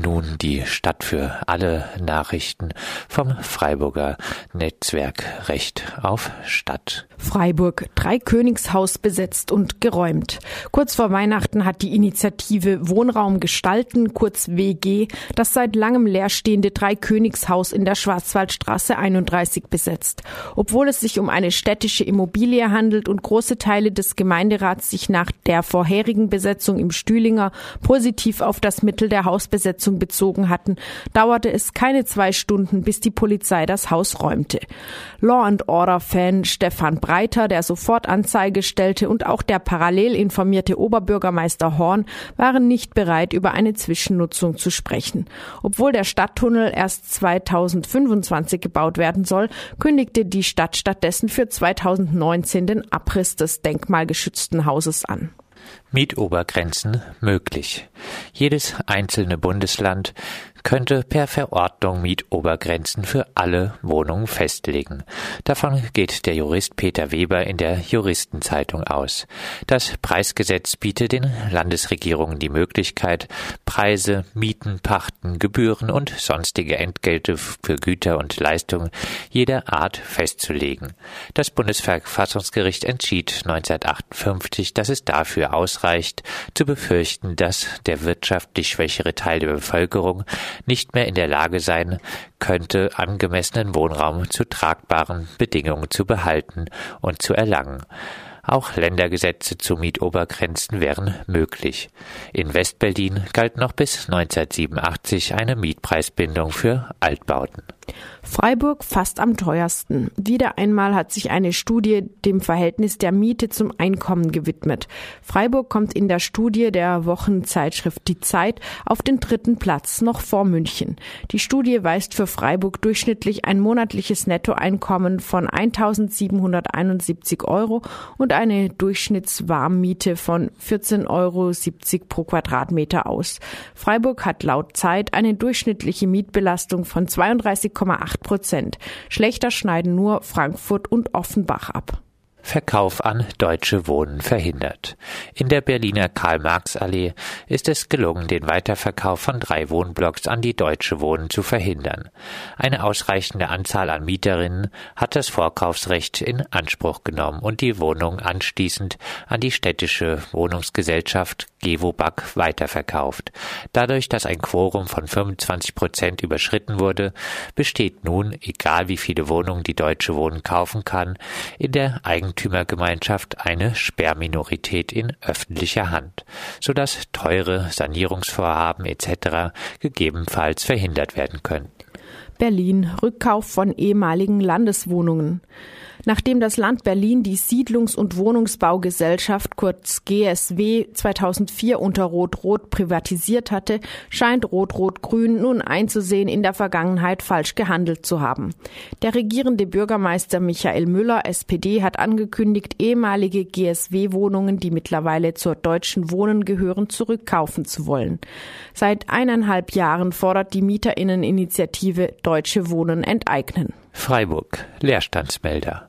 nun die Stadt für alle Nachrichten vom Freiburger Netzwerk Recht auf Stadt. Freiburg, drei Königshaus besetzt und geräumt. Kurz vor Weihnachten hat die Initiative Wohnraum gestalten, kurz WG, das seit langem leerstehende drei Königshaus in der Schwarzwaldstraße 31 besetzt. Obwohl es sich um eine städtische Immobilie handelt und große Teile des Gemeinderats sich nach der vorherigen Besetzung im Stühlinger positiv auf das Mittel der Hausbesetzung bezogen hatten, dauerte es keine zwei Stunden, bis die Polizei das Haus räumte. Law and Order Fan Stefan Breiter, der sofort Anzeige stellte, und auch der parallel informierte Oberbürgermeister Horn waren nicht bereit, über eine Zwischennutzung zu sprechen. Obwohl der Stadttunnel erst 2025 gebaut werden soll, kündigte die Stadt stattdessen für 2019 den Abriss des denkmalgeschützten Hauses an. Mietobergrenzen möglich. Jedes einzelne Bundesland könnte per Verordnung Mietobergrenzen für alle Wohnungen festlegen. Davon geht der Jurist Peter Weber in der Juristenzeitung aus. Das Preisgesetz bietet den Landesregierungen die Möglichkeit, Preise, Mieten, Pachten, Gebühren und sonstige Entgelte für Güter und Leistungen jeder Art festzulegen. Das Bundesverfassungsgericht entschied 1958, dass es dafür ausreicht, zu befürchten, dass der wirtschaftlich schwächere Teil der Bevölkerung nicht mehr in der Lage sein könnte, angemessenen Wohnraum zu tragbaren Bedingungen zu behalten und zu erlangen. Auch Ländergesetze zu Mietobergrenzen wären möglich. In Westberlin galt noch bis 1987 eine Mietpreisbindung für Altbauten. Freiburg fast am teuersten. Wieder einmal hat sich eine Studie dem Verhältnis der Miete zum Einkommen gewidmet. Freiburg kommt in der Studie der Wochenzeitschrift Die Zeit auf den dritten Platz, noch vor München. Die Studie weist für Freiburg durchschnittlich ein monatliches Nettoeinkommen von 1771 Euro und eine Durchschnittswarmmiete von 14,70 Euro pro Quadratmeter aus. Freiburg hat laut Zeit eine durchschnittliche Mietbelastung von 32 8,8 Prozent. Schlechter schneiden nur Frankfurt und Offenbach ab. Verkauf an Deutsche Wohnen verhindert. In der Berliner Karl-Marx-Allee ist es gelungen, den Weiterverkauf von drei Wohnblocks an die Deutsche Wohnen zu verhindern. Eine ausreichende Anzahl an Mieterinnen hat das Vorkaufsrecht in Anspruch genommen und die Wohnung anschließend an die städtische Wohnungsgesellschaft Gewobag weiterverkauft. Dadurch, dass ein Quorum von 25 Prozent überschritten wurde, besteht nun, egal wie viele Wohnungen die Deutsche Wohnen kaufen kann, in der Eigentümergemeinschaft eine Sperrminorität in öffentlicher Hand, sodass teure Sanierungsvorhaben etc. gegebenenfalls verhindert werden können. Berlin Rückkauf von ehemaligen Landeswohnungen. Nachdem das Land Berlin die Siedlungs- und Wohnungsbaugesellschaft kurz GSW 2004 unter Rot-Rot privatisiert hatte, scheint Rot-Rot-Grün nun einzusehen, in der Vergangenheit falsch gehandelt zu haben. Der regierende Bürgermeister Michael Müller, SPD, hat angekündigt, ehemalige GSW-Wohnungen, die mittlerweile zur Deutschen Wohnen gehören, zurückkaufen zu wollen. Seit eineinhalb Jahren fordert die Mieterinneninitiative Deutsche Wohnen enteignen. Freiburg Leerstandsmelder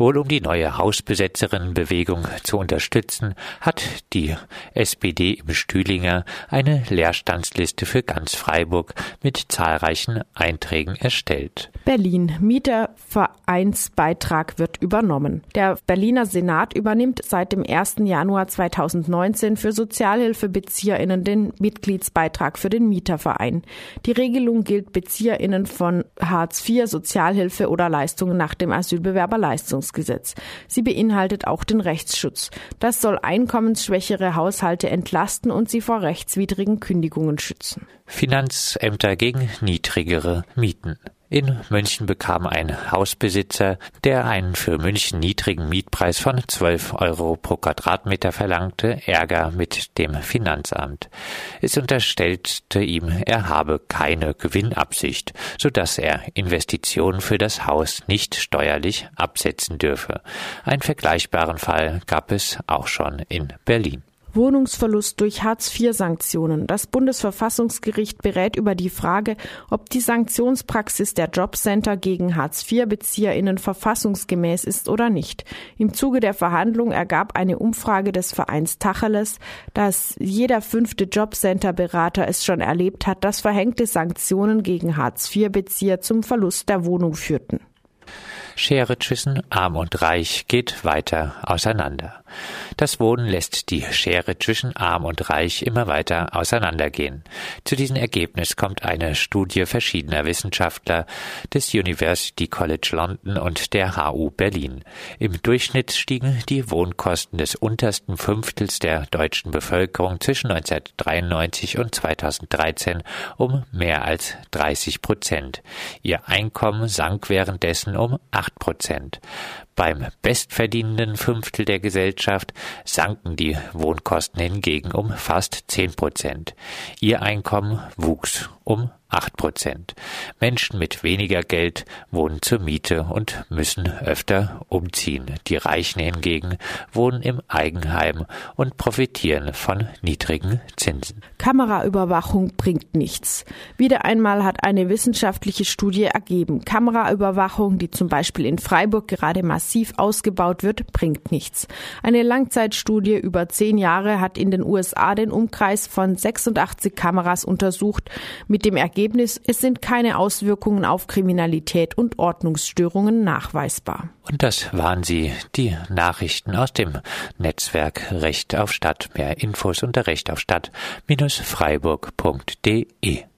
Wohl um die neue Hausbesetzerinnenbewegung zu unterstützen, hat die SPD im Stühlinger eine Leerstandsliste für ganz Freiburg mit zahlreichen Einträgen erstellt. Berlin Mietervereinsbeitrag wird übernommen. Der Berliner Senat übernimmt seit dem 1. Januar 2019 für Sozialhilfebezieherinnen den Mitgliedsbeitrag für den Mieterverein. Die Regelung gilt Bezieherinnen von Hartz IV, Sozialhilfe oder Leistungen nach dem Asylbewerberleistungsgesetz. Leistungsgesetz. Sie beinhaltet auch den Rechtsschutz. Das soll einkommensschwächere Haushalte entlasten und sie vor rechtswidrigen Kündigungen schützen. Finanzämter gegen niedrigere Mieten. In München bekam ein Hausbesitzer, der einen für München niedrigen Mietpreis von 12 Euro pro Quadratmeter verlangte, Ärger mit dem Finanzamt. Es unterstellte ihm, er habe keine Gewinnabsicht, so dass er Investitionen für das Haus nicht steuerlich absetzen dürfe. Einen vergleichbaren Fall gab es auch schon in Berlin. Wohnungsverlust durch Hartz-IV-Sanktionen. Das Bundesverfassungsgericht berät über die Frage, ob die Sanktionspraxis der Jobcenter gegen Hartz-IV-BezieherInnen verfassungsgemäß ist oder nicht. Im Zuge der Verhandlung ergab eine Umfrage des Vereins Tacheles, dass jeder fünfte Jobcenter-Berater es schon erlebt hat, dass verhängte Sanktionen gegen Hartz-IV-Bezieher zum Verlust der Wohnung führten. Schere zwischen Arm und Reich geht weiter auseinander. Das Wohnen lässt die Schere zwischen Arm und Reich immer weiter auseinandergehen. Zu diesem Ergebnis kommt eine Studie verschiedener Wissenschaftler des University College London und der HU Berlin. Im Durchschnitt stiegen die Wohnkosten des untersten Fünftels der deutschen Bevölkerung zwischen 1993 und 2013 um mehr als 30 Prozent. Ihr Einkommen sank währenddessen um 8 Prozent. Beim bestverdienenden Fünftel der Gesellschaft sanken die Wohnkosten hingegen um fast 10 Prozent. Ihr Einkommen wuchs um 8 Prozent. Menschen mit weniger Geld wohnen zur Miete und müssen öfter umziehen. Die Reichen hingegen wohnen im Eigenheim und profitieren von niedrigen Zinsen. Kameraüberwachung bringt nichts. Wieder einmal hat eine wissenschaftliche Studie ergeben, Kameraüberwachung, die zum Beispiel in Freiburg gerade massiv ausgebaut wird, bringt nichts. Eine Langzeitstudie über zehn Jahre hat in den USA den Umkreis von 86 Kameras untersucht, mit dem Ergebnis Ergebnis, es sind keine Auswirkungen auf Kriminalität und Ordnungsstörungen nachweisbar. Und das waren sie, die Nachrichten aus dem Netzwerk Recht auf Stadt. Mehr Infos unter rechtaufstadt-freiburg.de.